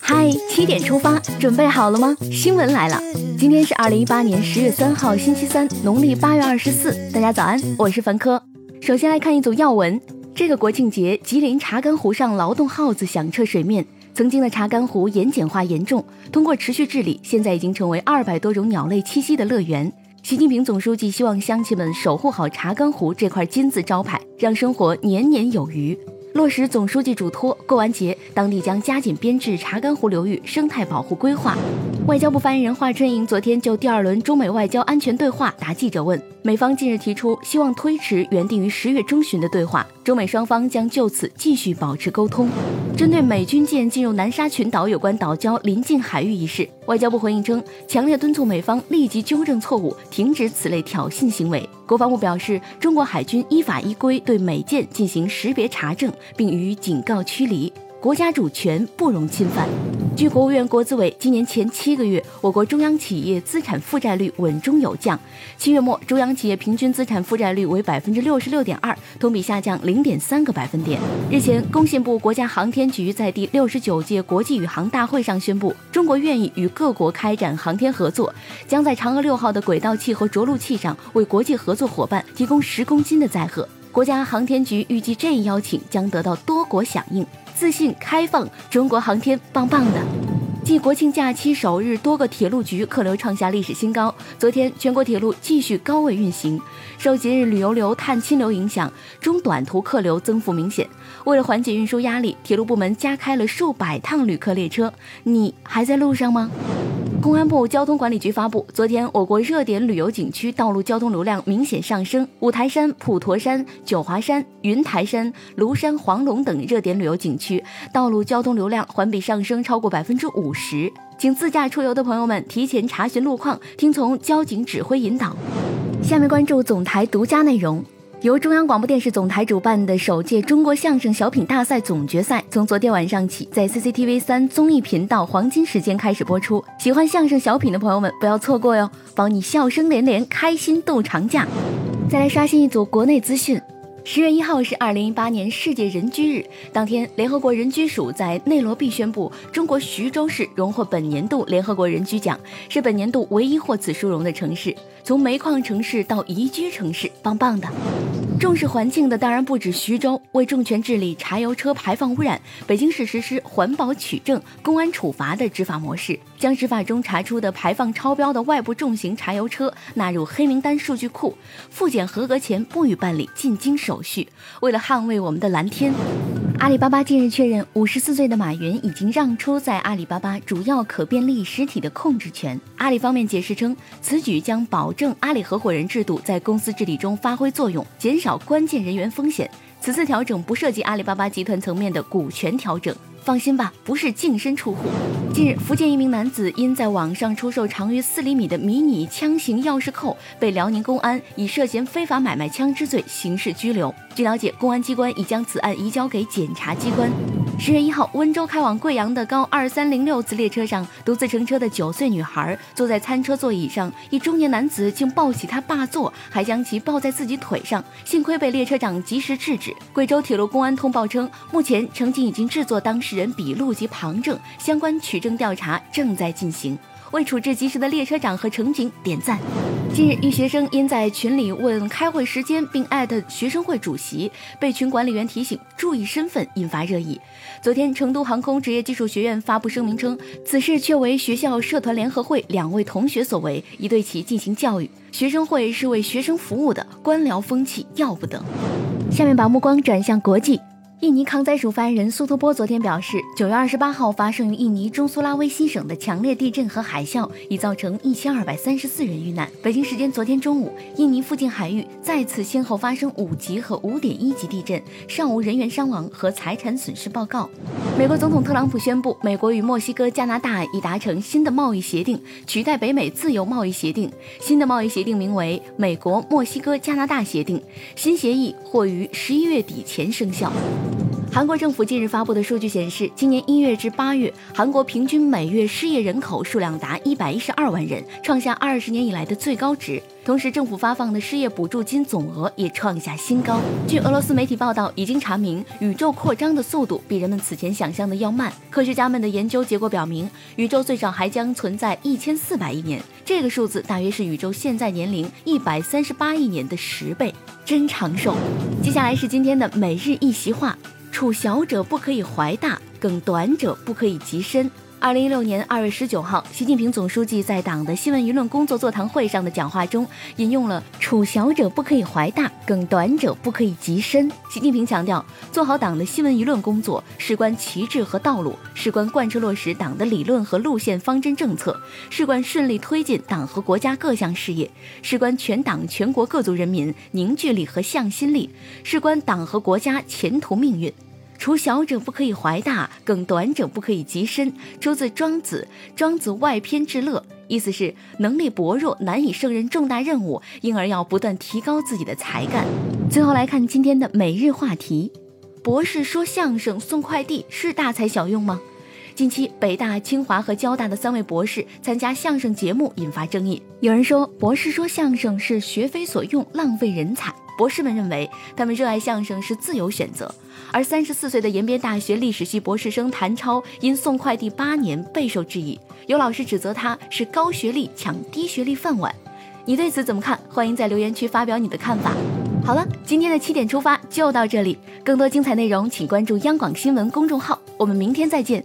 嗨，七点出发，准备好了吗？新闻来了，今天是二零一八年十月三号，星期三，农历八月二十四。大家早安，我是凡科。首先来看一组要闻。这个国庆节，吉林查干湖上劳动号子响彻水面。曾经的查干湖盐碱化严重，通过持续治理，现在已经成为二百多种鸟类栖息的乐园。习近平总书记希望乡亲们守护好查干湖这块金字招牌，让生活年年有余。落实总书记嘱托，过完节，当地将加紧编制查干湖流域生态保护规划。外交部发言人华春莹昨天就第二轮中美外交安全对话答记者问，美方近日提出希望推迟原定于十月中旬的对话，中美双方将就此继续保持沟通。针对美军舰进入南沙群岛有关岛礁临近海域一事，外交部回应称，强烈敦促美方立即纠正错误，停止此类挑衅行为。国防部表示，中国海军依法依规对美舰进行识别查证，并予以警告驱离。国家主权不容侵犯。据国务院国资委，今年前七个月，我国中央企业资产负债率稳中有降。七月末，中央企业平均资产负债率为百分之六十六点二，同比下降零点三个百分点。日前，工信部、国家航天局在第六十九届国际宇航大会上宣布，中国愿意与各国开展航天合作，将在嫦娥六号的轨道器和着陆器上为国际合作伙伴提供十公斤的载荷。国家航天局预计这一邀请将得到多国响应。自信开放，中国航天棒棒的。继国庆假期首日，多个铁路局客流创下历史新高。昨天，全国铁路继续高位运行。受节日旅游流、探亲流影响，中短途客流增幅明显。为了缓解运输压力，铁路部门加开了数百趟旅客列车。你还在路上吗？公安部交通管理局发布，昨天我国热点旅游景区道路交通流量明显上升，五台山、普陀山、九华山、云台山、庐山、黄龙等热点旅游景区道路交通流量环比上升超过百分之五十。请自驾出游的朋友们提前查询路况，听从交警指挥引导。下面关注总台独家内容。由中央广播电视总台主办的首届中国相声小品大赛总决赛，从昨天晚上起在 CCTV 三综艺频道黄金时间开始播出。喜欢相声小品的朋友们不要错过哟，保你笑声连连，开心度长假。再来刷新一组国内资讯。十月一号是二零一八年世界人居日，当天，联合国人居署在内罗毕宣布，中国徐州市荣获本年度联合国人居奖，是本年度唯一获此殊荣的城市。从煤矿城市到宜居城市，棒棒的。重视环境的当然不止徐州。为重拳治理柴油车排放污染，北京市实施环保取证、公安处罚的执法模式，将执法中查出的排放超标的外部重型柴油车纳入黑名单数据库，复检合格前不予办理进京手续。为了捍卫我们的蓝天。阿里巴巴近日确认，五十四岁的马云已经让出在阿里巴巴主要可变利益实体的控制权。阿里方面解释称，此举将保证阿里合伙人制度在公司治理中发挥作用，减少关键人员风险。此次调整不涉及阿里巴巴集团层面的股权调整。放心吧，不是净身出户。近日，福建一名男子因在网上出售长约四厘米的迷你枪型钥匙扣，被辽宁公安以涉嫌非法买卖枪支罪刑事拘留。据了解，公安机关已将此案移交给检察机关。十月一号，温州开往贵阳的高二三零六次列车上，独自乘车的九岁女孩坐在餐车座椅上，一中年男子竟抱起她霸座，还将其抱在自己腿上，幸亏被列车长及时制止。贵州铁路公安通报称，目前乘警已经制作当事人笔录及旁证，相关取证调查正在进行。为处置及时的列车长和乘警点赞。近日，一学生因在群里问开会时间，并艾特学生会主席，被群管理员提醒注意身份，引发热议。昨天，成都航空职业技术学院发布声明称，此事确为学校社团联合会两位同学所为，已对其进行教育。学生会是为学生服务的，官僚风气要不得。下面把目光转向国际。印尼抗灾署发言人苏托波昨天表示，九月二十八号发生于印尼中苏拉威西省的强烈地震和海啸已造成一千二百三十四人遇难。北京时间昨天中午，印尼附近海域再次先后发生五级和五点一级地震，尚无人员伤亡和财产损失报告。美国总统特朗普宣布，美国与墨西哥、加拿大已达成新的贸易协定，取代北美自由贸易协定。新的贸易协定名为《美国墨西哥加拿大协定》，新协议或于十一月底前生效。韩国政府近日发布的数据显示，今年一月至八月，韩国平均每月失业人口数量达一百一十二万人，创下二十年以来的最高值。同时，政府发放的失业补助金总额也创下新高。据俄罗斯媒体报道，已经查明宇宙扩张的速度比人们此前想象的要慢。科学家们的研究结果表明，宇宙最少还将存在一千四百亿年，这个数字大约是宇宙现在年龄一百三十八亿年的十倍，真长寿。接下来是今天的每日一席话。处小者不可以怀大，梗短者不可以极深。二零一六年二月十九号，习近平总书记在党的新闻舆论工作座谈会上的讲话中，引用了“处小者不可以怀大，梗短者不可以极深”。习近平强调，做好党的新闻舆论工作，事关旗帜和道路，事关贯彻落实党的理论和路线方针政策，事关顺利推进党和国家各项事业，事关全党全国各族人民凝聚力和向心力，事关党和国家前途命运。除小者不可以怀大，更短者不可以及深。出自《庄子》，庄子外篇至乐，意思是能力薄弱，难以胜任重大任务，因而要不断提高自己的才干。最后来看今天的每日话题：博士说相声送快递是大材小用吗？近期北大、清华和交大的三位博士参加相声节目，引发争议。有人说，博士说相声是学非所用，浪费人才。博士们认为，他们热爱相声是自由选择。而三十四岁的延边大学历史系博士生谭超因送快递八年备受质疑，有老师指责他是高学历抢低学历饭碗。你对此怎么看？欢迎在留言区发表你的看法。好了，今天的七点出发就到这里，更多精彩内容请关注央广新闻公众号，我们明天再见。